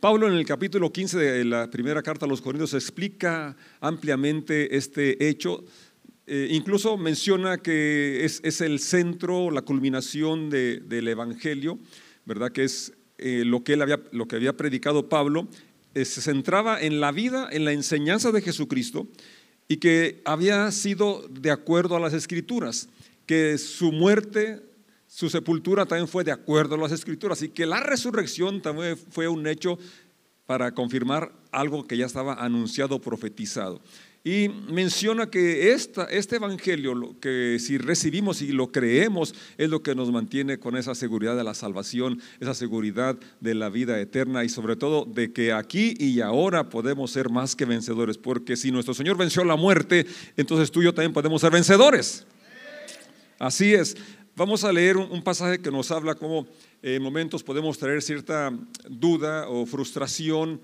Pablo en el capítulo 15 de la primera carta a los Corintios explica ampliamente este hecho. Eh, incluso menciona que es, el centro, la culminación del Evangelio, ¿verdad? Que es eh, lo, que había, lo que había predicado Pablo. Eh, se centraba en la vida, en la enseñanza de Jesucristo y que había sido de acuerdo a las escrituras, que su muerte, su sepultura también fue de acuerdo a las escrituras y que la resurrección también fue un hecho para confirmar algo que ya estaba anunciado, profetizado. Y menciona que esta, este evangelio, que si recibimos y lo creemos, es lo que nos mantiene con esa seguridad de la salvación, esa seguridad de la vida eterna y sobre todo de que aquí y ahora podemos ser más que vencedores. Porque si nuestro Señor venció la muerte, entonces tú y yo también podemos ser vencedores. Así es. Vamos a leer un, pasaje que nos habla cómo en momentos podemos traer cierta duda o frustración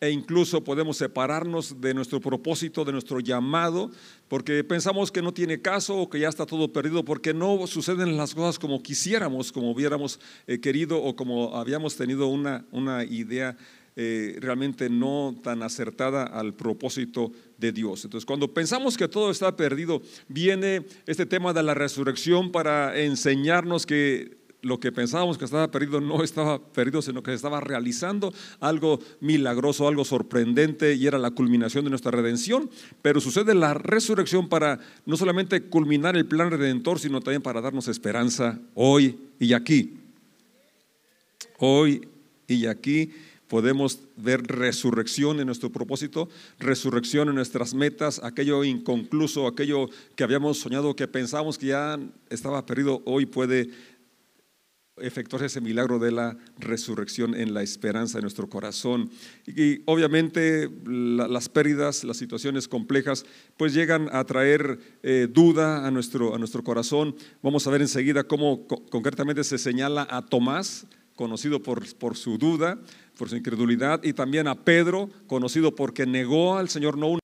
e incluso podemos separarnos de nuestro propósito, de nuestro llamado, porque pensamos que no tiene caso o que ya está todo perdido, porque no suceden las cosas como quisiéramos, como hubiéramos eh, querido o como habíamos tenido una, una idea eh, realmente no tan acertada al propósito de Dios. Entonces, cuando pensamos que todo está perdido, viene este tema de la resurrección para enseñarnos que lo que pensábamos que estaba perdido no estaba perdido, sino que se estaba realizando algo milagroso, algo sorprendente y era la culminación de nuestra redención. Pero sucede la resurrección para no solamente culminar el plan redentor, sino también para darnos esperanza hoy y aquí. Hoy y aquí podemos ver resurrección en nuestro propósito, resurrección en nuestras metas, aquello inconcluso, aquello que habíamos soñado, que pensamos que ya estaba perdido, hoy puede efectuarse ese milagro de la resurrección en la esperanza de nuestro corazón. Y, obviamente las pérdidas, las situaciones complejas, pues llegan a traer eh, duda a nuestro, a nuestro corazón. Vamos a ver enseguida cómo concretamente se señala a Tomás, conocido por, por su duda, por su incredulidad, y también a Pedro, conocido porque negó al Señor no una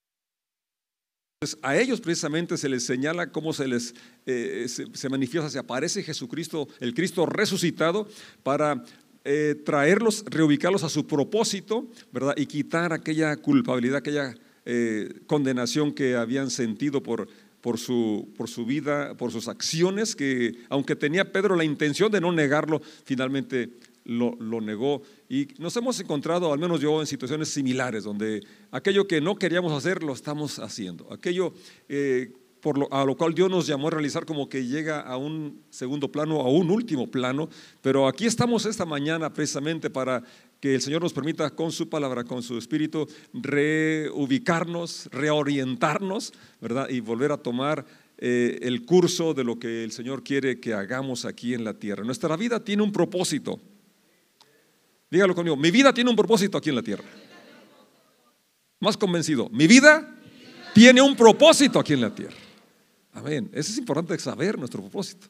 a ellos precisamente se les señala cómo se les eh, se, manifiesta, se aparece Jesucristo, el Cristo resucitado, para eh, traerlos, reubicarlos a su propósito, ¿verdad? Y quitar aquella culpabilidad, aquella eh, condenación que habían sentido por, por su, por su vida, por sus acciones, que aunque tenía Pedro la intención de no negarlo, finalmente lo, negó. Y nos hemos encontrado, al menos yo, en situaciones similares, donde aquello que no queríamos hacer lo estamos haciendo. Aquello eh, por lo, a lo cual Dios nos llamó a realizar como que llega a un segundo plano, a un último plano. Pero aquí estamos esta mañana precisamente para que el Señor nos permita con su palabra, con su espíritu, reubicarnos, reorientarnos, ¿verdad? Y volver a tomar eh, el curso de lo que el Señor quiere que hagamos aquí en la tierra. Nuestra vida tiene un propósito. Dígalo conmigo, mi vida tiene un propósito aquí en la tierra. Más convencido, mi vida tiene un propósito aquí en la tierra. Amén. Eso es importante saber nuestro propósito.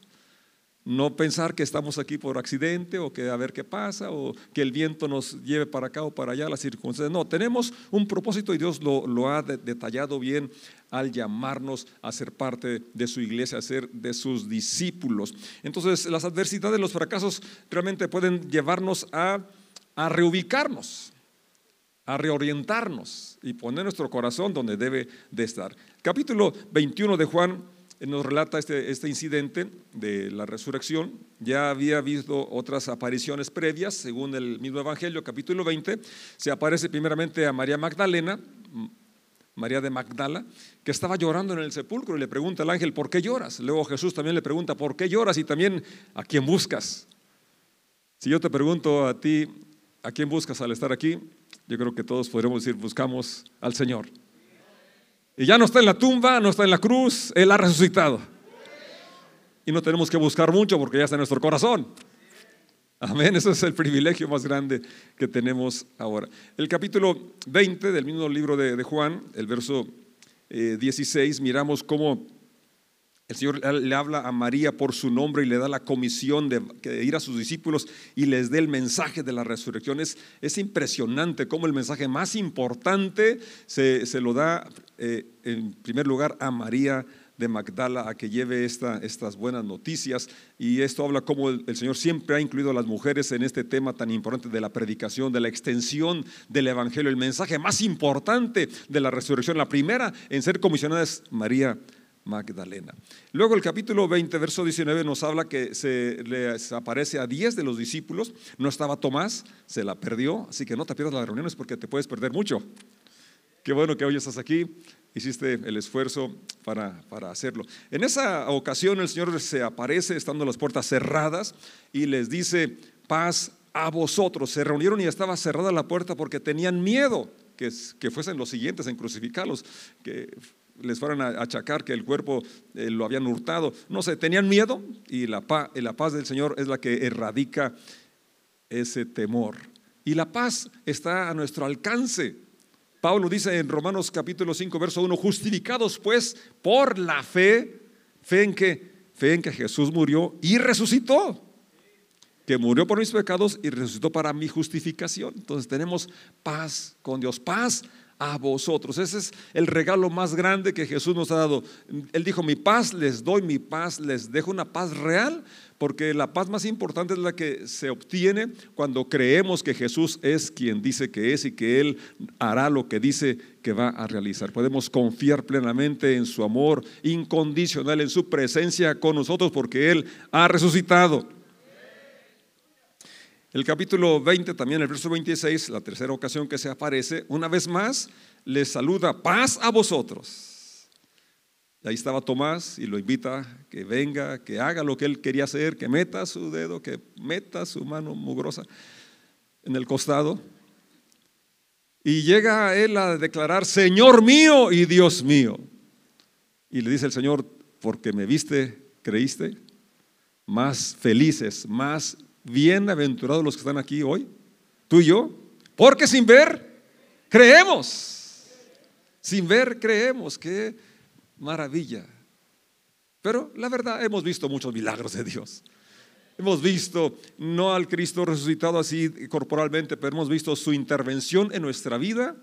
No pensar que estamos aquí por accidente o que a ver qué pasa o que el viento nos lleve para acá o para allá, las circunstancias. No, tenemos un propósito y Dios lo, ha detallado bien al llamarnos a ser parte de su iglesia, a ser de sus discípulos. Entonces, las adversidades, los fracasos realmente pueden llevarnos a a reubicarnos, a reorientarnos y poner nuestro corazón donde debe de estar. Capítulo 21 de Juan eh, nos relata este, este incidente de la resurrección. Ya había visto otras apariciones previas, según el mismo Evangelio, capítulo 20. Se aparece primeramente a María Magdalena, María de Magdala, que estaba llorando en el sepulcro y le pregunta al ángel, ¿por qué lloras? Luego Jesús también le pregunta, ¿por qué lloras? Y también, ¿a quién buscas? Si yo te pregunto a ti, ¿A quién buscas al estar aquí? Yo creo que todos podremos decir, buscamos al Señor. Y ya no está en la tumba, no está en la cruz, Él ha resucitado. Y no tenemos que buscar mucho porque ya está en nuestro corazón. Amén, ese es el privilegio más grande que tenemos ahora. El capítulo 20 del mismo libro de, Juan, el verso 16, eh, miramos cómo el Señor le habla a María por su nombre y le da la comisión de, ir a sus discípulos y les dé el mensaje de la resurrección. Es, impresionante cómo el mensaje más importante se, lo da eh, en primer lugar a María de Magdala a que lleve esta, estas buenas noticias. Y esto habla cómo el, el, Señor siempre ha incluido a las mujeres en este tema tan importante de la predicación, de la extensión del Evangelio. El mensaje más importante de la resurrección, la primera en ser comisionada es María Magdalena. Luego el capítulo 20, verso 19 nos habla que se les aparece a 10 de los discípulos. No estaba Tomás, se la perdió, así que no te pierdas las reuniones porque te puedes perder mucho. Qué bueno que hoy estás aquí, hiciste el esfuerzo para, para hacerlo. En esa ocasión el Señor se aparece estando las puertas cerradas y les dice, paz a vosotros. Se reunieron y estaba cerrada la puerta porque tenían miedo que, que fuesen los siguientes en crucificarlos, que les fueran a achacar que el cuerpo eh, lo habían hurtado. No sé, tenían miedo y la paz, la paz del Señor es la que erradica ese temor. Y la paz está a nuestro alcance. Pablo dice en Romanos capítulo 5, verso 1, justificados pues por la fe, fe en que, fe en que Jesús murió y resucitó, que murió por mis pecados y resucitó para mi justificación. Entonces tenemos paz con Dios, paz a vosotros. Ese es el regalo más grande que Jesús nos ha dado. Él dijo, mi paz les doy, mi paz les dejo una paz real, porque la paz más importante es la que se obtiene cuando creemos que Jesús es quien dice que es y que Él hará lo que dice que va a realizar. Podemos confiar plenamente en su amor incondicional, en su presencia con nosotros, porque Él ha resucitado. El capítulo 20, también el verso 26, la tercera ocasión que se aparece, una vez más les saluda, paz a vosotros. ahí estaba Tomás y lo invita que venga, que haga lo que él quería hacer, que meta su dedo, que meta su mano mugrosa en el costado. Y llega él a declarar, Señor mío y Dios mío. Y le dice el Señor, porque me viste, creíste, más felices, más bienaventurados los que están aquí hoy, tú y yo, porque sin ver, creemos. Sin ver, creemos. Qué maravilla. Pero la verdad, hemos visto muchos milagros de Dios. Hemos visto no al Cristo resucitado así corporalmente, pero hemos visto su intervención en nuestra vida,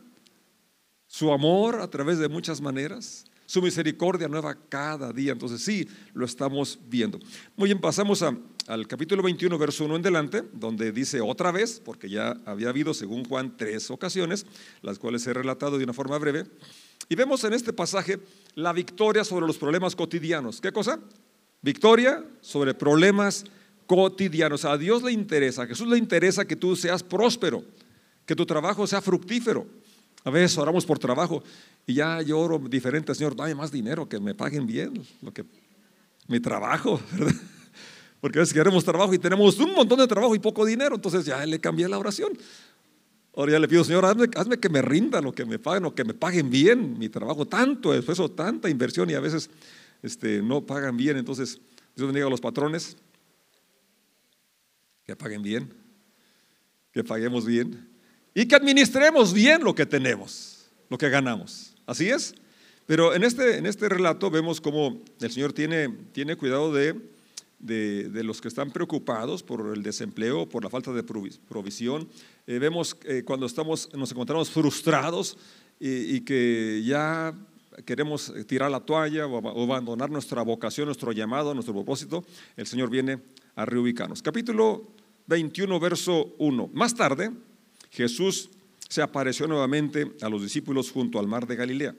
su amor a través de muchas maneras, su misericordia nueva cada día. Entonces sí, lo estamos viendo. Muy bien, pasamos a al capítulo 21, verso 1 en delante, donde dice otra vez, porque ya había habido, según Juan, tres ocasiones, las cuales he relatado de una forma breve, y vemos en este pasaje la victoria sobre los problemas cotidianos. ¿Qué cosa? Victoria sobre problemas cotidianos. A Dios le interesa, a Jesús le interesa que tú seas próspero, que tu trabajo sea fructífero. A veces oramos por trabajo y ya yo oro diferente, Señor, dame más dinero, que me paguen bien, lo que mi trabajo, ¿verdad? Porque a veces queremos trabajo y tenemos un montón de trabajo y poco dinero, entonces ya le cambié la oración. Ahora ya le pido, Señor, hazme, que me rinda lo que me paguen o que me paguen bien mi trabajo, tanto esfuerzo, tanta inversión y a veces este, no pagan bien. Entonces, Dios bendiga a los patrones, que paguen bien, que paguemos bien y que administremos bien lo que tenemos, lo que ganamos. Así es. Pero en este, en este relato vemos cómo el Señor tiene, tiene cuidado de de, los que están preocupados por el desempleo, por la falta de provisión. Eh, vemos eh, cuando estamos, nos encontramos frustrados y, que ya queremos tirar la toalla o, abandonar nuestra vocación, nuestro llamado, nuestro propósito, el Señor viene a reubicarnos. Capítulo 21, verso 1. Más tarde, Jesús se apareció nuevamente a los discípulos junto al mar de Galilea.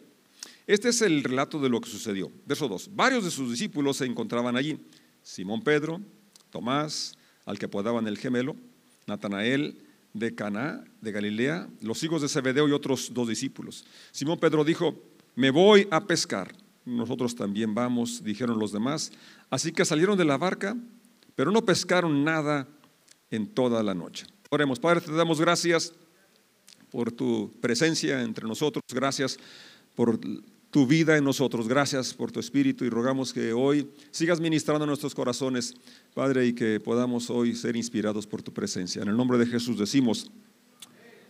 Este es el relato de lo que sucedió. Verso 2. Varios de sus discípulos se encontraban allí. Simón Pedro, Tomás, al que apodaban el gemelo, Natanael de Caná, de Galilea, los hijos de Zebedeo y otros dos discípulos. Simón Pedro dijo, me voy a pescar. Nosotros también vamos, dijeron los demás. Así que salieron de la barca, pero no pescaron nada en toda la noche. Oremos, Padre, te damos gracias por tu presencia entre nosotros, gracias por tu vida en nosotros. Gracias por tu espíritu y rogamos que hoy sigas ministrando nuestros corazones, Padre, y que podamos hoy ser inspirados por tu presencia. En el nombre de Jesús decimos,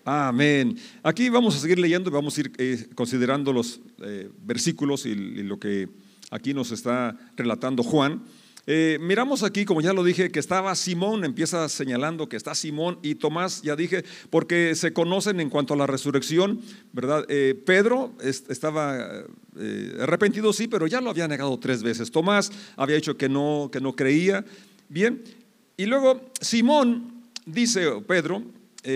amén. Aquí vamos a seguir leyendo y vamos a ir eh, considerando los eh, versículos y, lo que aquí nos está relatando Juan. Eh, miramos aquí, como ya lo dije, que estaba Simón, empieza señalando que está Simón y Tomás, ya dije, porque se conocen en cuanto a la resurrección, ¿verdad? Eh, Pedro estaba eh, arrepentido, sí, pero ya lo había negado tres veces. Tomás había dicho que no, que no creía. Bien, y luego Simón dice, Pedro,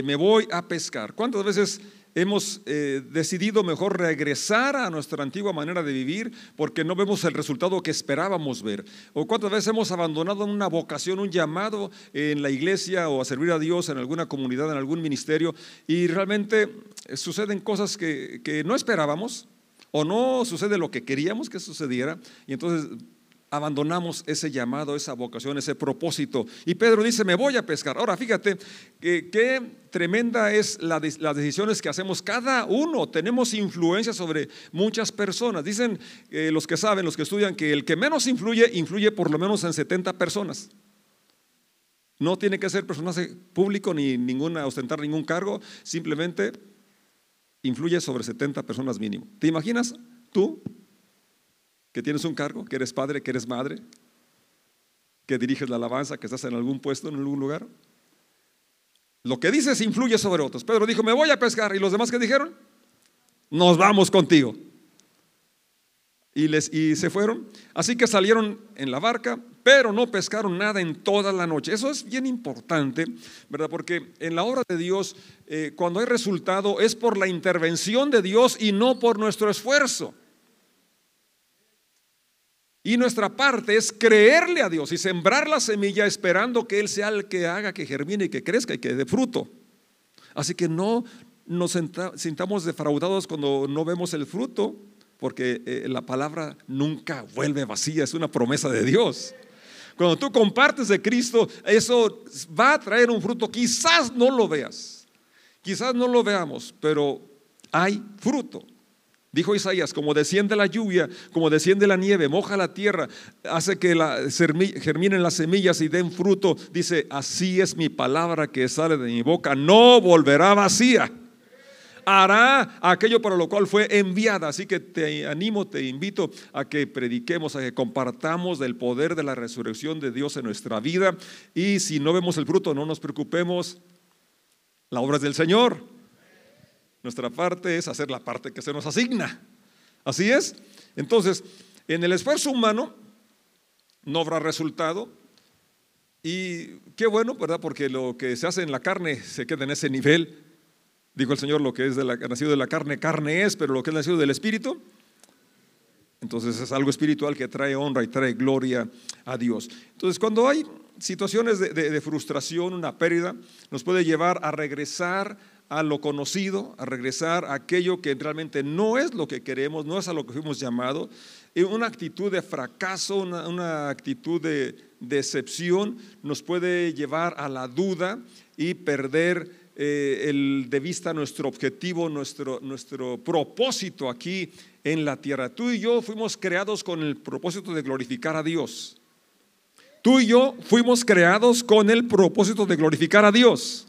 me voy a pescar. ¿Cuántas veces hemos eh, decidido mejor regresar a nuestra antigua manera de vivir porque no vemos el resultado que esperábamos ver. O cuántas veces hemos abandonado una vocación, un llamado en la iglesia o a servir a Dios en alguna comunidad, en algún ministerio, y realmente suceden cosas que, que no esperábamos o no sucede lo que queríamos que sucediera, y entonces abandonamos ese llamado, esa vocación, ese propósito. Y Pedro dice, me voy a pescar. Ahora, fíjate qué tremenda es las decisiones que hacemos cada uno. Tenemos influencia sobre muchas personas. Dicen eh, los que saben, los que estudian, que el que menos influye, influye por lo menos en 70 personas. No tiene que ser personaje público ni ninguna, ostentar ningún cargo, simplemente influye sobre 70 personas mínimo. ¿Te imaginas tú que tienes un cargo, que eres padre, que eres madre, que diriges la alabanza, que estás en algún puesto, en algún lugar. Lo que dices influye sobre otros. Pedro dijo, me voy a pescar. ¿Y los demás que dijeron? Nos vamos contigo. Y, les, y se fueron. Así que salieron en la barca, pero no pescaron nada en toda la noche. Eso es bien importante, ¿verdad? Porque en la obra de Dios, eh, cuando hay resultado, es por la intervención de Dios y no por nuestro esfuerzo. Y nuestra parte es creerle a Dios y sembrar la semilla esperando que Él sea el que haga que germine y que crezca y que dé fruto. Así que no nos sintamos defraudados cuando no vemos el fruto, porque eh, la palabra nunca vuelve vacía, es una promesa de Dios. Cuando tú compartes de Cristo, eso va a traer un fruto. Quizás no lo veas, quizás no lo veamos, pero hay fruto. Dijo Isaías, como desciende la lluvia, como desciende la nieve, moja la tierra, hace que la, germinen las semillas y den fruto. Dice, así es mi palabra que sale de mi boca, no volverá vacía. Hará aquello para lo cual fue enviada. Así que te animo, te invito a que prediquemos, a que compartamos del poder de la resurrección de Dios en nuestra vida. Y si no vemos el fruto, no nos preocupemos. La obra es del Señor. Nuestra parte es hacer la parte que se nos asigna. Así es. Entonces, en el esfuerzo humano no habrá resultado. Y qué bueno, ¿verdad? Porque lo que se hace en la carne se queda en ese nivel. Dijo el Señor, lo que es de la, nacido de la carne, carne es, pero lo que es nacido del Espíritu, entonces es algo espiritual que trae honra y trae gloria a Dios. Entonces, cuando hay situaciones de, de frustración, una pérdida, nos puede llevar a regresar a lo conocido, a regresar a aquello que realmente no es lo que queremos, no es a lo que fuimos llamados. Una actitud de fracaso, una, actitud de decepción nos puede llevar a la duda y perder eh, el, de vista nuestro objetivo, nuestro, nuestro propósito aquí en la tierra. Tú y yo fuimos creados con el propósito de glorificar a Dios. Tú y yo fuimos creados con el propósito de glorificar a Dios.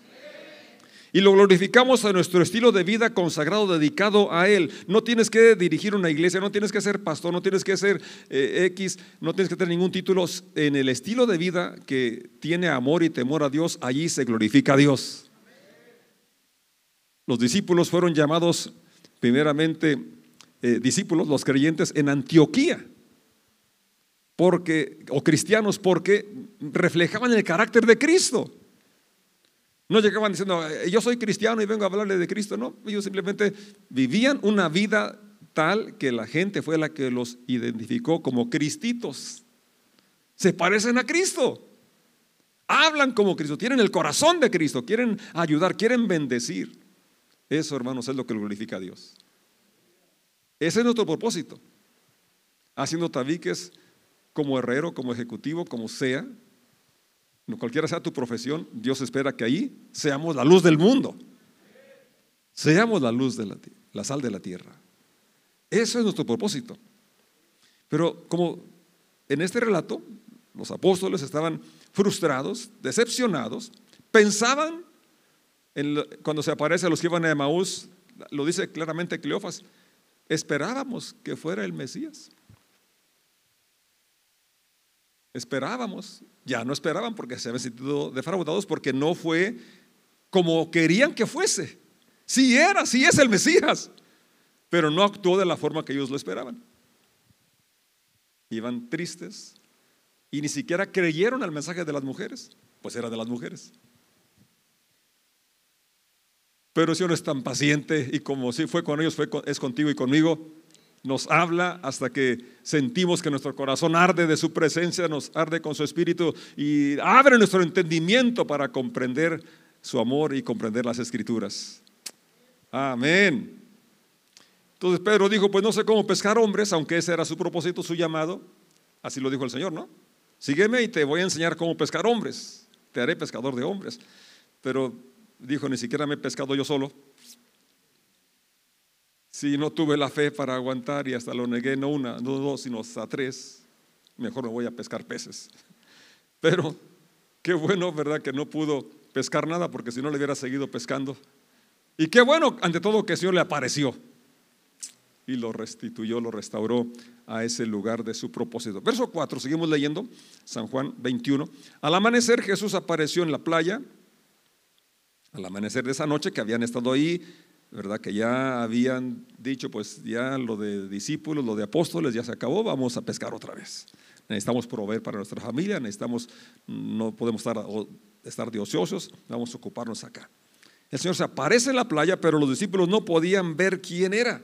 Y lo glorificamos a nuestro estilo de vida consagrado, dedicado a Él. No tienes que dirigir una iglesia, no tienes que ser pastor, no tienes que ser eh, X, no tienes que tener ningún título. En el estilo de vida que tiene amor y temor a Dios, allí se glorifica a Dios. Los discípulos fueron llamados primeramente eh, discípulos, los creyentes, en Antioquía. Porque, o cristianos, porque reflejaban el carácter de Cristo. No llegaban diciendo, eh, yo soy cristiano y vengo a hablarle de Cristo. No, ellos simplemente vivían una vida tal que la gente fue la que los identificó como cristitos. Se parecen a Cristo. Hablan como Cristo, tienen el corazón de Cristo, quieren ayudar, quieren bendecir. Eso, hermanos, es lo que glorifica a Dios. Ese es nuestro propósito. Haciendo tabiques como herrero, como ejecutivo, como sea, cualquiera sea tu profesión, Dios espera que ahí seamos la luz del mundo. Seamos la luz de la, la sal de la tierra. Eso es nuestro propósito. Pero como en este relato los apóstoles estaban frustrados, decepcionados, pensaban, en cuando se aparece a los que iban a Emaús, lo dice claramente Cleofas, esperábamos que fuera el Mesías. Esperábamos. Ya no esperaban porque se habían sentido defraudados porque no fue como querían que fuese. Sí era, sí es el Mesías, pero no actuó de la forma que ellos lo esperaban. Iban tristes y ni siquiera creyeron al mensaje de las mujeres, pues era de las mujeres. Pero si uno es tan paciente y como si fue con ellos, fue es contigo y conmigo, nos habla hasta que sentimos que nuestro corazón arde de su presencia, nos arde con su espíritu y abre nuestro entendimiento para comprender su amor y comprender las escrituras. Amén. Entonces Pedro dijo, pues no sé cómo pescar hombres, aunque ese era su propósito, su llamado. Así lo dijo el Señor, ¿no? Sígueme y te voy a enseñar cómo pescar hombres. Te haré pescador de hombres. Pero dijo, ni siquiera me he pescado yo solo. Si no tuve la fe para aguantar y hasta lo negué, no una, no dos, sino hasta tres, mejor me voy a pescar peces. Pero qué bueno, ¿verdad? Que no pudo pescar nada porque si no le hubiera seguido pescando. Y qué bueno, ante todo, que el Señor le apareció y lo restituyó, lo restauró a ese lugar de su propósito. Verso 4, seguimos leyendo, San Juan 21. Al amanecer Jesús apareció en la playa, al amanecer de esa noche que habían estado ahí ¿verdad? Que ya habían dicho, pues ya lo de discípulos, lo de apóstoles ya se acabó, vamos a pescar otra vez. Necesitamos proveer para nuestra familia, necesitamos, no podemos estar, estar de ociosos, vamos a ocuparnos acá. El Señor se aparece en la playa, pero los discípulos no podían ver quién era.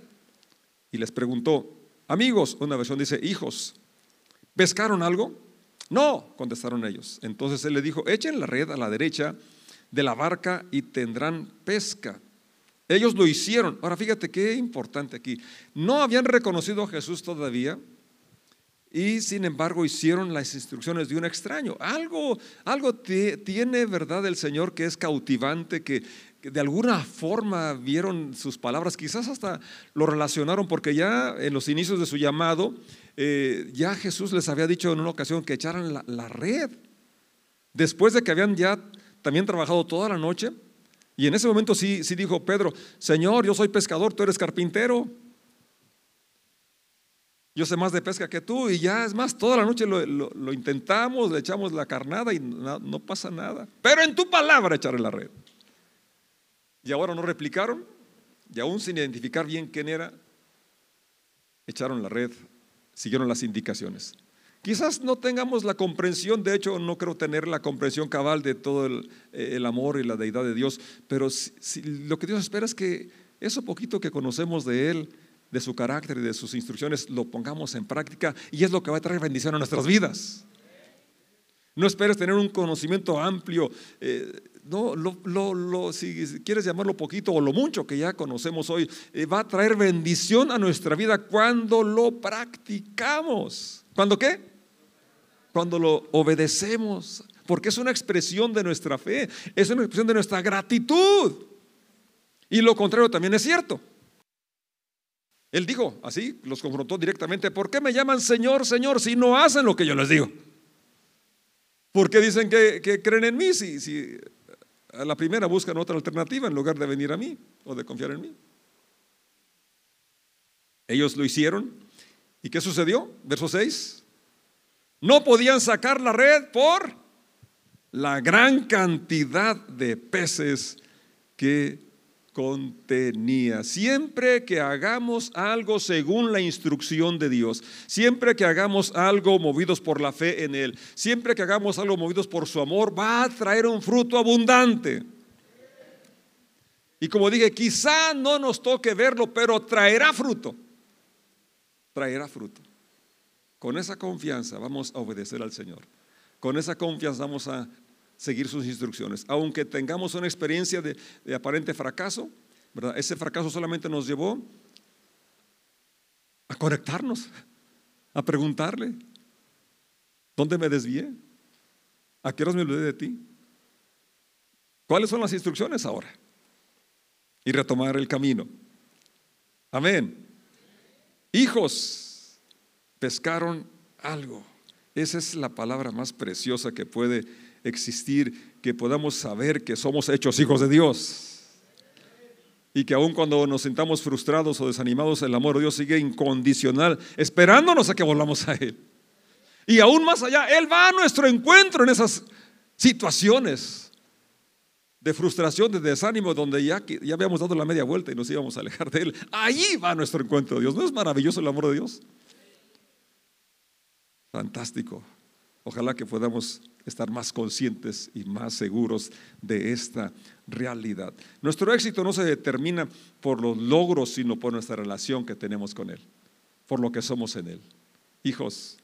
Y les preguntó, amigos, una versión dice, hijos, ¿pescaron algo? No, contestaron ellos. Entonces él le dijo, echen la red a la derecha de la barca y tendrán pesca. Ellos lo hicieron. Ahora fíjate qué importante aquí. No habían reconocido a Jesús todavía y sin embargo hicieron las instrucciones de un extraño. Algo, algo tiene verdad el Señor que es cautivante, que, de alguna forma vieron sus palabras, quizás hasta lo relacionaron porque ya en los inicios de su llamado, eh, ya Jesús les había dicho en una ocasión que echaran la, la red. Después de que habían ya también trabajado toda la noche, y en ese momento sí, sí dijo Pedro, Señor, yo soy pescador, tú eres carpintero. Yo sé más de pesca que tú y ya es más, toda la noche lo, intentamos, le echamos la carnada y no, no, pasa nada. Pero en tu palabra echaré la red. Y ahora no replicaron y aún sin identificar bien quién era, echaron la red, siguieron las indicaciones. Quizás no tengamos la comprensión, de hecho no creo tener la comprensión cabal de todo el, eh, amor y la deidad de Dios, pero lo que Dios espera es que eso poquito que conocemos de Él, de su carácter y de sus instrucciones, lo pongamos en práctica y es lo que va a traer bendición a nuestras vidas. No esperes tener un conocimiento amplio. Eh, no, lo, si quieres llamarlo poquito o lo mucho que ya conocemos hoy, eh, va a traer bendición a nuestra vida cuando lo practicamos. ¿Cuándo qué? Cuando lo obedecemos, porque es una expresión de nuestra fe, es una expresión de nuestra gratitud. Y lo contrario también es cierto. Él dijo, así, los confrontó directamente, ¿por qué me llaman Señor, Señor si no hacen lo que yo les digo? ¿Por qué dicen que, creen en mí si, si a la primera buscan otra alternativa en lugar de venir a mí o de confiar en mí? Ellos lo hicieron. ¿Y qué sucedió? Verso 6. No podían sacar la red por la gran cantidad de peces que contenía. Siempre que hagamos algo según la instrucción de Dios, siempre que hagamos algo movidos por la fe en Él, siempre que hagamos algo movidos por su amor, va a traer un fruto abundante. Y como dije, quizá no nos toque verlo, pero traerá fruto. Traerá fruto. Con esa confianza vamos a obedecer al Señor. Con esa confianza vamos a seguir sus instrucciones. Aunque tengamos una experiencia de, aparente fracaso, ese fracaso solamente nos llevó a conectarnos, a preguntarle, ¿dónde me desvié? ¿A qué horas me olvidé de ti? ¿Cuáles son las instrucciones ahora? Y retomar el camino. Amén. Hijos, pescaron algo. Esa es la palabra más preciosa que puede existir, que podamos saber que somos hechos hijos de Dios. Y que aun cuando nos sintamos frustrados o desanimados, el amor de Dios sigue incondicional, esperándonos a que volvamos a Él. Y aún más allá, Él va a nuestro encuentro en esas situaciones de frustración, de desánimo, donde ya, ya habíamos dado la media vuelta y nos íbamos a alejar de Él. Allí va nuestro encuentro, Dios. ¿No es maravilloso el amor de Dios? Fantástico. Ojalá que podamos estar más conscientes y más seguros de esta realidad. Nuestro éxito no se determina por los logros, sino por nuestra relación que tenemos con Él, por lo que somos en Él. Hijos,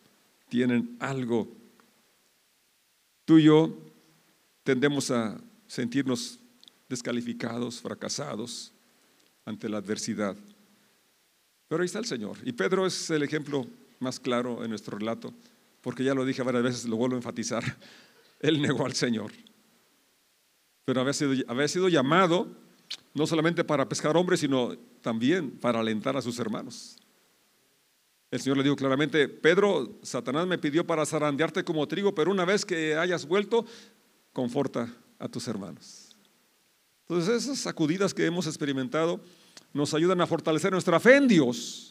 tienen algo. Tú y yo tendemos a sentirnos descalificados, fracasados ante la adversidad. Pero ahí está el Señor. Y Pedro es el ejemplo más claro en nuestro relato porque ya lo dije varias veces, lo vuelvo a enfatizar, él negó al Señor. Pero había sido, había sido llamado no solamente para pescar hombres, sino también para alentar a sus hermanos. El Señor le dijo claramente, Pedro, Satanás me pidió para zarandearte como trigo, pero una vez que hayas vuelto, conforta a tus hermanos. Entonces esas sacudidas que hemos experimentado nos ayudan a fortalecer nuestra fe en Dios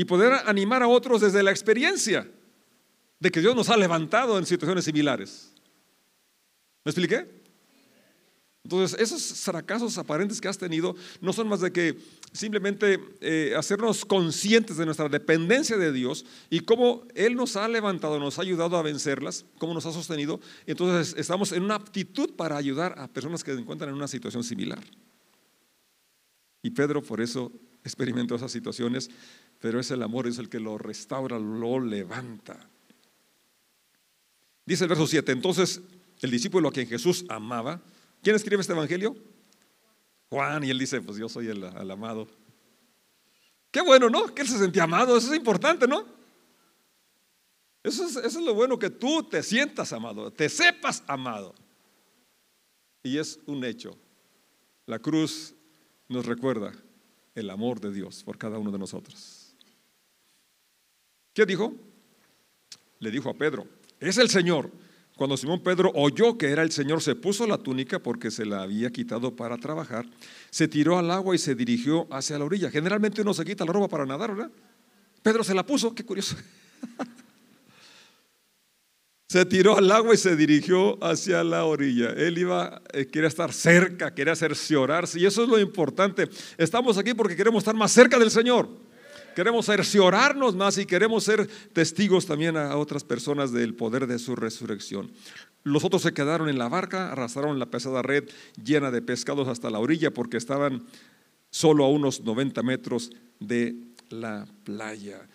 y poder animar a otros desde la experiencia de que Dios nos ha levantado en situaciones similares. ¿Me expliqué? Entonces, esos fracasos aparentes que has tenido no son más de que simplemente eh, hacernos conscientes de nuestra dependencia de Dios y cómo Él nos ha levantado, nos ha ayudado a vencerlas, cómo nos ha sostenido. Entonces, estamos en una aptitud para ayudar a personas que se encuentran en una situación similar. Y Pedro por eso experimentó esas situaciones, pero es el amor, es el que lo restaura, lo levanta. Dice el verso 7, entonces el discípulo a quien Jesús amaba, ¿quién escribe este evangelio? Juan, y él dice, pues yo soy el, amado. Qué bueno, ¿no? Que él se sentía amado, eso es importante, ¿no? Eso es, lo bueno, que tú te sientas amado, te sepas amado. Y es un hecho. La cruz nos recuerda el amor de Dios por cada uno de nosotros. ¿Qué dijo? Le dijo a Pedro, es el Señor. Cuando Simón Pedro oyó que era el Señor, se puso la túnica porque se la había quitado para trabajar, se tiró al agua y se dirigió hacia la orilla. Generalmente uno se quita la ropa para nadar, ¿verdad? Pedro se la puso, qué curioso. se tiró al agua y se dirigió hacia la orilla. Él iba, eh, quería estar cerca, quería cerciorarse. Y eso es lo importante. Estamos aquí porque queremos estar más cerca del Señor. Queremos cerciorarnos más y queremos ser testigos también a otras personas del poder de su resurrección. Los otros se quedaron en la barca, arrastraron la pesada red llena de pescados hasta la orilla porque estaban solo a unos 90 metros de la playa.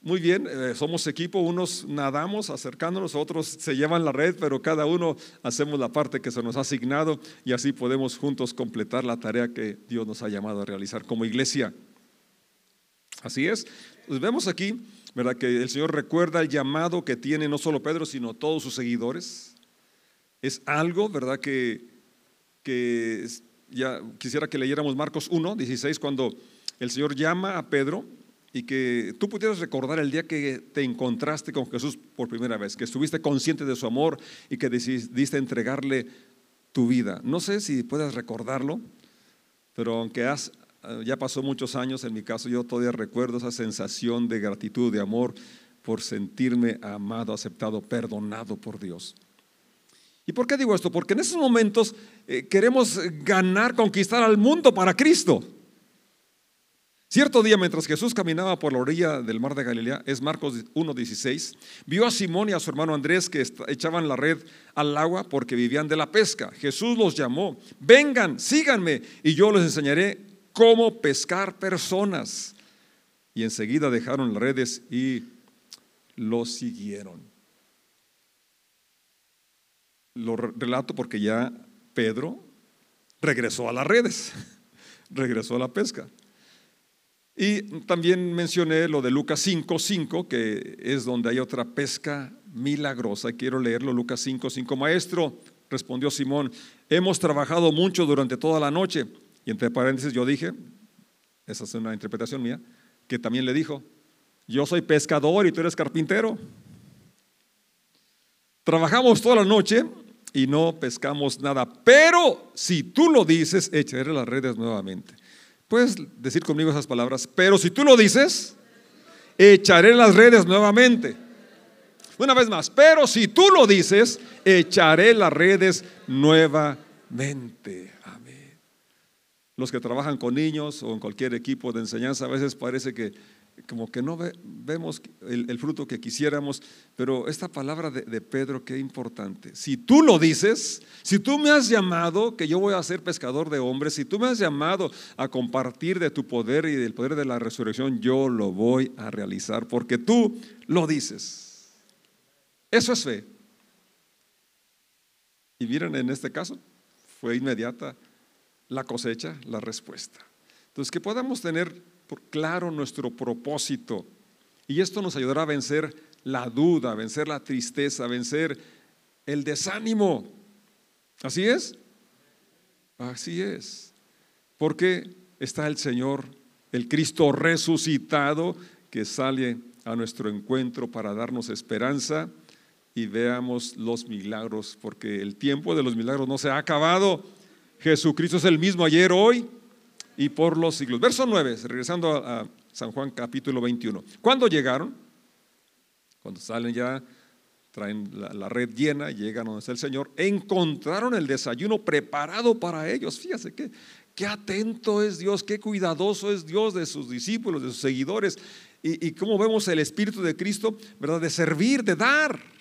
Muy bien, eh, somos equipo, unos nadamos acercándonos, otros se llevan la red, pero cada uno hacemos la parte que se nos ha asignado y así podemos juntos completar la tarea que Dios nos ha llamado a realizar como iglesia. Así es. Pues vemos aquí, ¿verdad? Que el Señor recuerda el llamado que tiene no solo Pedro, sino todos sus seguidores. Es algo, ¿verdad? Que, que ya quisiera que leyéramos Marcos 1, 16, cuando el Señor llama a Pedro y que tú pudieras recordar el día que te encontraste con Jesús por primera vez, que estuviste consciente de su amor y que decidiste entregarle tu vida. No sé si puedes recordarlo, pero aunque has ya pasó muchos años, en mi caso yo todavía recuerdo esa sensación de gratitud, de amor por sentirme amado, aceptado, perdonado por Dios. ¿Y por qué digo esto? Porque en esos momentos eh, queremos ganar, conquistar al mundo para Cristo. Cierto día, mientras Jesús caminaba por la orilla del mar de Galilea, es Marcos 1.16, vio a Simón y a su hermano Andrés que echaban la red al agua porque vivían de la pesca. Jesús los llamó, vengan, síganme y yo les enseñaré cómo pescar personas. Y enseguida dejaron las redes y lo siguieron. Lo relato porque ya Pedro regresó a las redes, regresó a la pesca. Y también mencioné lo de Lucas 5.5, que es donde hay otra pesca milagrosa. Quiero leerlo, Lucas 5.5. Maestro, respondió Simón, hemos trabajado mucho durante toda la noche y entre paréntesis yo dije, esa es una interpretación mía, que también le dijo, yo soy pescador y tú eres carpintero. Trabajamos toda la noche y no pescamos nada, pero si tú lo dices, echaré las redes nuevamente. Puedes decir conmigo esas palabras, pero si tú lo dices, echaré las redes nuevamente. Una vez más, pero si tú lo dices, echaré las redes nuevamente. Los que trabajan con niños o en cualquier equipo de enseñanza, a veces parece que como que no vemos el, fruto que quisiéramos, pero esta palabra de, de, Pedro, qué importante. Si tú lo dices, si tú me has llamado, que yo voy a ser pescador de hombres, si tú me has llamado a compartir de tu poder y del poder de la resurrección, yo lo voy a realizar, porque tú lo dices. Eso es fe. Y miren, en este caso, fue inmediata la cosecha, la respuesta. Entonces, que podamos tener claro nuestro propósito. Y esto nos ayudará a vencer la duda, a vencer la tristeza, a vencer el desánimo. ¿Así es? Así es. Porque está el Señor, el Cristo resucitado, que sale a nuestro encuentro para darnos esperanza y veamos los milagros, porque el tiempo de los milagros no se ha acabado. Jesucristo es el mismo ayer, hoy y por los siglos. Verso 9, regresando a, San Juan capítulo 21. ¿Cuándo llegaron? Cuando salen ya, traen la, red llena, llegan donde está el Señor, encontraron el desayuno preparado para ellos. Fíjese que qué atento es Dios, qué cuidadoso es Dios de sus discípulos, de sus seguidores. Y, y cómo vemos el Espíritu de Cristo, ¿verdad? De servir, de dar.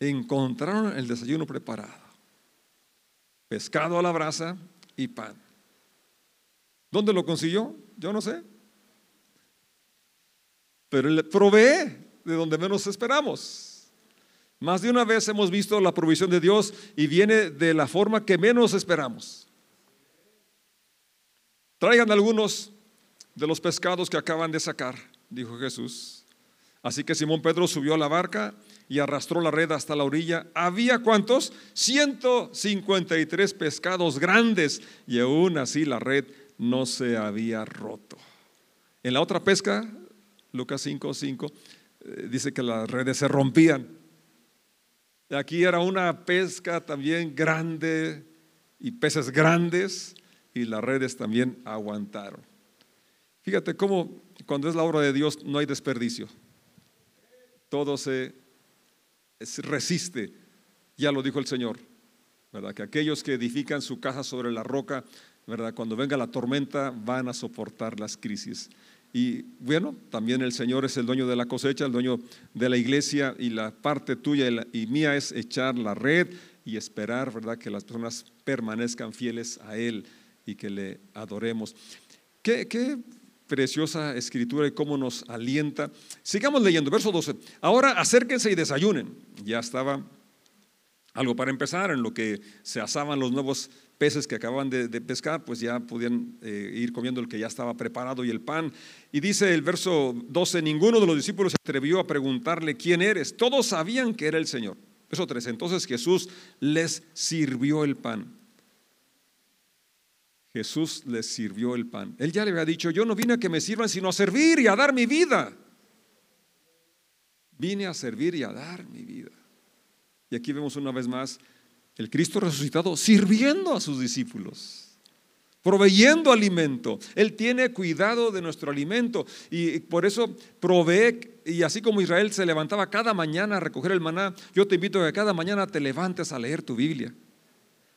Encontraron el desayuno preparado pescado a la brasa y pan. ¿Dónde lo consiguió? Yo no sé. Pero él provee de donde menos esperamos. Más de una vez hemos visto la provisión de Dios y viene de la forma que menos esperamos. Traigan algunos de los pescados que acaban de sacar, dijo Jesús. Así que Simón Pedro subió a la barca y arrastró la red hasta la orilla. Había cuántos? 153 pescados grandes y aún así la red no se había roto. En la otra pesca, Lucas 5, 5, eh, dice que las redes se rompían. Aquí era una pesca también grande y peces grandes y las redes también aguantaron. Fíjate cómo cuando es la obra de Dios no hay desperdicio. Todo se resiste, ya lo dijo el Señor, ¿verdad? Que aquellos que edifican su casa sobre la roca, ¿verdad? Cuando venga la tormenta van a soportar las crisis. Y bueno, también el Señor es el dueño de la cosecha, el dueño de la iglesia y la parte tuya y, mía es echar la red y esperar, ¿verdad? Que las personas permanezcan fieles a Él y que le adoremos. ¿Qué, qué preciosa escritura y cómo nos alienta. Sigamos leyendo, verso 12. Ahora acérquense y desayunen. Ya estaba algo para empezar, en lo que se asaban los nuevos peces que acababan de, pescar, pues ya podían eh, ir comiendo el que ya estaba preparado y el pan. Y dice el verso 12, ninguno de los discípulos se atrevió a preguntarle, ¿quién eres? Todos sabían que era el Señor. Verso 13, entonces Jesús les sirvió el pan. Jesús les sirvió el pan. Él ya le había dicho, yo no vine a que me sirvan, sino a servir y a dar mi vida. Vine a servir y a dar mi vida. Y aquí vemos una vez más el Cristo resucitado sirviendo a sus discípulos, proveyendo alimento. Él tiene cuidado de nuestro alimento y por eso provee, y así como Israel se levantaba cada mañana a recoger el maná, yo te invito a que cada mañana te levantes a leer tu Biblia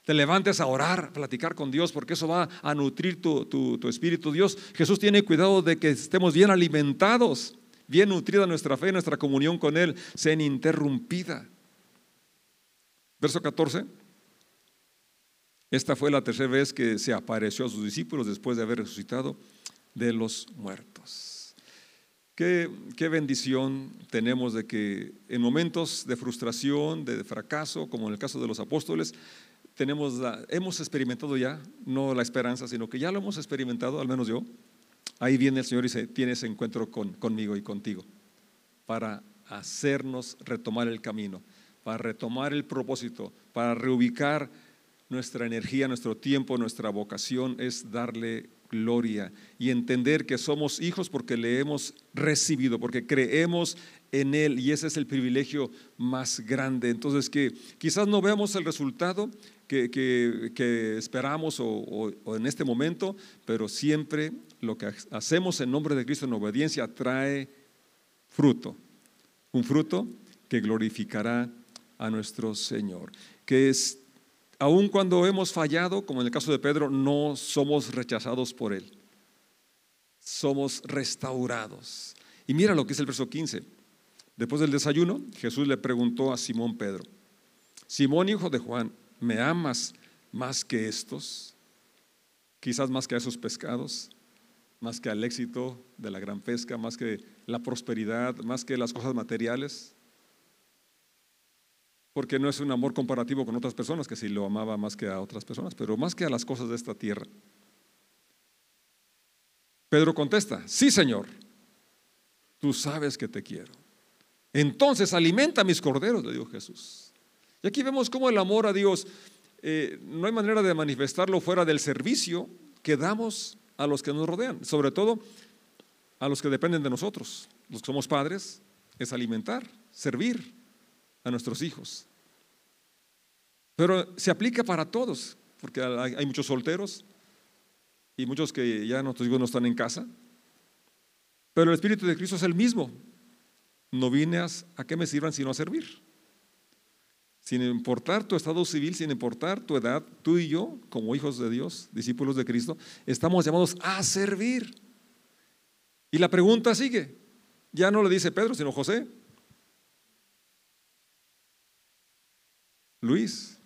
te levantes a orar, a platicar con Dios, porque eso va a nutrir tu, espíritu. Dios, Jesús tiene cuidado de que estemos bien alimentados, bien nutrida nuestra fe, nuestra comunión con Él, sea ininterrumpida. Verso 14. Esta fue la tercera vez que se apareció a sus discípulos después de haber resucitado de los muertos. Qué, qué, bendición tenemos de que en momentos de frustración, de fracaso, como en el caso de los apóstoles, tenemos hemos experimentado ya, no la esperanza, sino que ya lo hemos experimentado, al menos yo. Ahí viene el Señor y dice, tiene ese encuentro con, conmigo y contigo, para hacernos retomar el camino, para retomar el propósito, para reubicar nuestra energía, nuestro tiempo, nuestra vocación, es darle gloria y entender que somos hijos porque le hemos recibido, porque creemos en Él y ese es el privilegio más grande. Entonces que quizás no veamos el resultado, que, esperamos o, en este momento, pero siempre lo que hacemos en nombre de Cristo en obediencia trae fruto, un fruto que glorificará a nuestro Señor, que es, aun cuando hemos fallado, como en el caso de Pedro, no somos rechazados por Él, somos restaurados. Y mira lo que es el verso 15. Después del desayuno, Jesús le preguntó a Simón Pedro, Simón hijo de Juan, ¿me amas más que estos? Quizás más que a esos pescados, más que al éxito de la gran pesca, más que la prosperidad, más que las cosas materiales porque no es un amor comparativo con otras personas, que sí lo amaba más que a otras personas, pero más que a las cosas de esta tierra. Pedro contesta, sí Señor, tú sabes que te quiero. Entonces alimenta mis corderos, le dijo Jesús. Y aquí vemos cómo el amor a Dios, eh, no hay manera de manifestarlo fuera del servicio que damos a los que nos rodean, sobre todo a los que dependen de nosotros. Los que somos padres es alimentar, servir a nuestros hijos. Pero se aplica para todos, porque hay, muchos solteros y muchos que ya nuestros hijos no están en casa. Pero el Espíritu de Cristo es el mismo. No vine a, a me sirvan sino a servir. Sin importar tu estado civil, sin importar tu edad, tú y yo, como hijos de Dios, discípulos de Cristo, estamos llamados a servir. Y la pregunta sigue. Ya no le dice Pedro, sino José. Luis,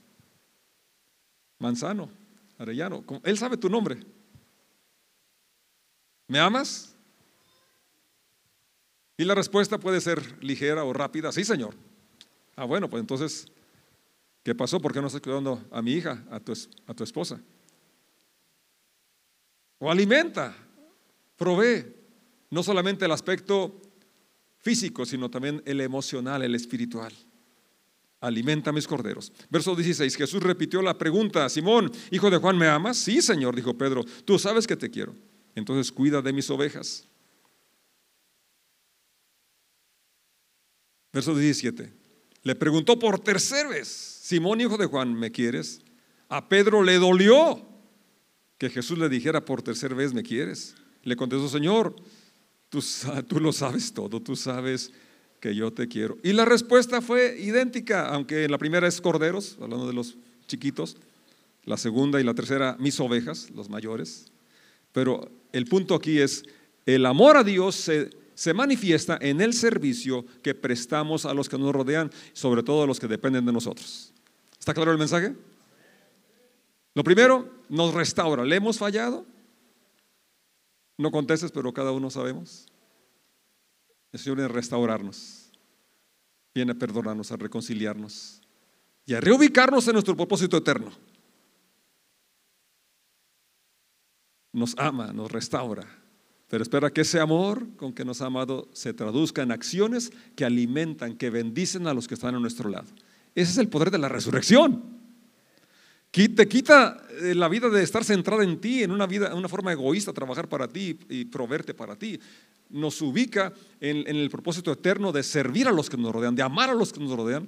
Manzano, Arellano. Él sabe tu nombre. ¿Me amas? Y la respuesta puede ser ligera o rápida. Sí, Señor. Ah, bueno, pues entonces, ¿qué pasó? ¿Por qué no estás cuidando a mi hija, a tu, a esposa? O alimenta, provee, no solamente el aspecto físico, sino también el emocional, el espiritual alimenta mis corderos. Verso 16, Jesús repitió la pregunta, Simón, hijo de Juan, ¿me amas? Sí, Señor, dijo Pedro, tú sabes que te quiero. Entonces cuida de mis ovejas. Verso 17, le preguntó por tercera vez, Simón, hijo de Juan, ¿me quieres? A Pedro le dolió que Jesús le dijera por tercera vez, ¿me quieres? Le contestó, Señor, tú, lo sabes todo, tú sabes que yo te quiero. Y la respuesta fue idéntica, aunque la primera es corderos, hablando de los chiquitos, la segunda y la tercera mis ovejas, los mayores. Pero el punto aquí es, el amor a Dios se, se manifiesta en el servicio que prestamos a los que nos rodean, sobre todo a los que dependen de nosotros. ¿Está claro el mensaje? Lo primero, nos restaura. ¿Le hemos fallado? No contestes, pero cada uno sabemos. El Señor viene a restaurarnos, viene a perdonarnos, a reconciliarnos y a reubicarnos en nuestro propósito eterno. Nos ama, nos restaura, pero espera que ese amor con que nos ha amado se traduzca en acciones que alimentan, que bendicen a los que están a nuestro lado. Ese es el poder de la resurrección. Te quita eh, la vida de estar centrada en ti, en una vida, en una forma egoísta, trabajar para ti y proveerte para ti nos ubica en, el propósito eterno de servir a los que nos rodean, de amar a los que nos rodean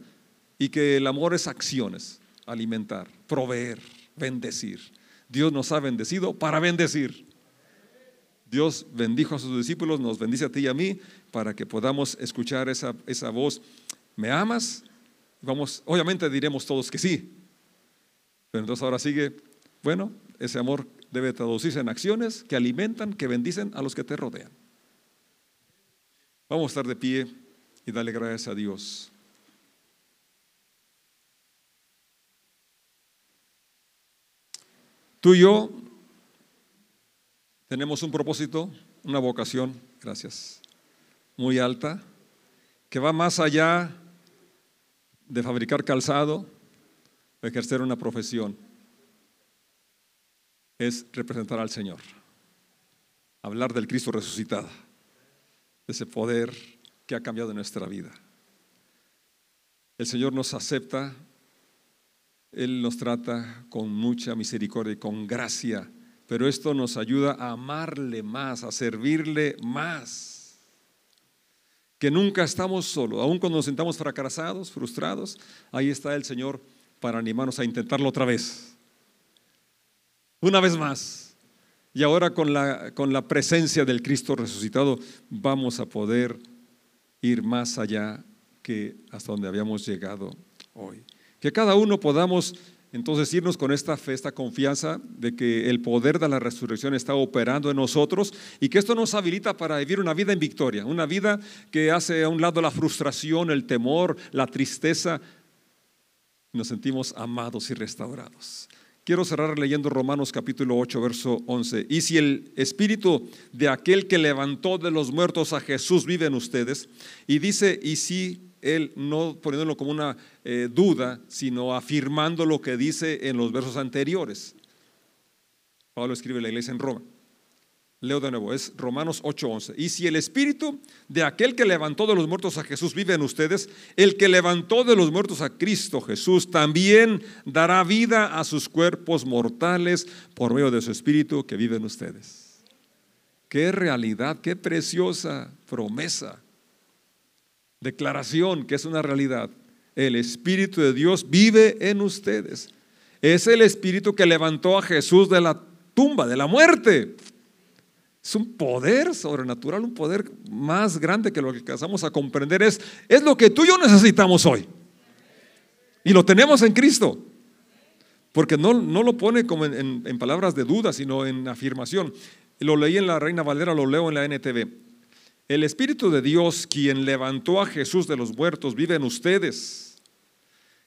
y que el amor es acciones, alimentar, proveer, bendecir. Dios nos ha bendecido para bendecir. Dios bendijo a sus discípulos, nos bendice a ti y a mí para que podamos escuchar esa, esa voz. ¿Me amas? Vamos, obviamente diremos todos que sí. Pero entonces ahora sigue, bueno, ese amor debe traducirse en acciones que alimentan, que bendicen a los que te rodean. Vamos a estar de pie y darle gracias a Dios. Tú y yo tenemos un propósito, una vocación, gracias, muy alta, que va más allá de fabricar calzado, de ejercer una profesión. Es representar al Señor, hablar del Cristo resucitado ese poder que ha cambiado nuestra vida. El Señor nos acepta, Él nos trata con mucha misericordia y con gracia, pero esto nos ayuda a amarle más, a servirle más. Que nunca estamos solos, aun cuando nos sentamos fracasados, frustrados, ahí está el Señor para animarnos a intentarlo otra vez. Una vez más. Y ahora con la, con la presencia del Cristo resucitado vamos a poder ir más allá que hasta donde habíamos llegado hoy. Que cada uno podamos entonces irnos con esta fe, esta confianza de que el poder de la resurrección está operando en nosotros y que esto nos habilita para vivir una vida en victoria, una vida que hace a un lado la frustración, el temor, la tristeza. Nos sentimos amados y restaurados. Quiero cerrar leyendo Romanos capítulo 8, verso 11. Y si el espíritu de aquel que levantó de los muertos a Jesús vive en ustedes, y dice, y si él no poniéndolo como una eh, duda, sino afirmando lo que dice en los versos anteriores. Pablo escribe la iglesia en Roma. Leo de nuevo, es Romanos 8:11. Y si el espíritu de aquel que levantó de los muertos a Jesús vive en ustedes, el que levantó de los muertos a Cristo Jesús también dará vida a sus cuerpos mortales por medio de su espíritu que vive en ustedes. Qué realidad, qué preciosa promesa declaración que es una realidad. El Espíritu de Dios vive en ustedes. Es el Espíritu que levantó a Jesús de la tumba, de la muerte. Es un poder sobrenatural, un poder más grande que lo que alcanzamos a comprender. Es, es lo que tú y yo necesitamos hoy. Y lo tenemos en Cristo. Porque no, no lo pone como en, en palabras de duda, sino en afirmación. Lo leí en la Reina Valera, lo leo en la NTV. El Espíritu de Dios, quien levantó a Jesús de los muertos, vive en ustedes.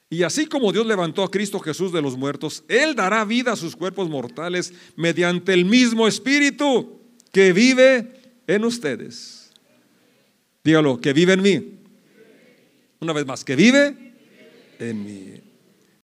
Y así como Dios levantó a Cristo Jesús de los muertos, Él dará vida a sus cuerpos mortales mediante el mismo Espíritu que vive en ustedes. Dígalo, que vive en mí. Una vez más, que vive en mí.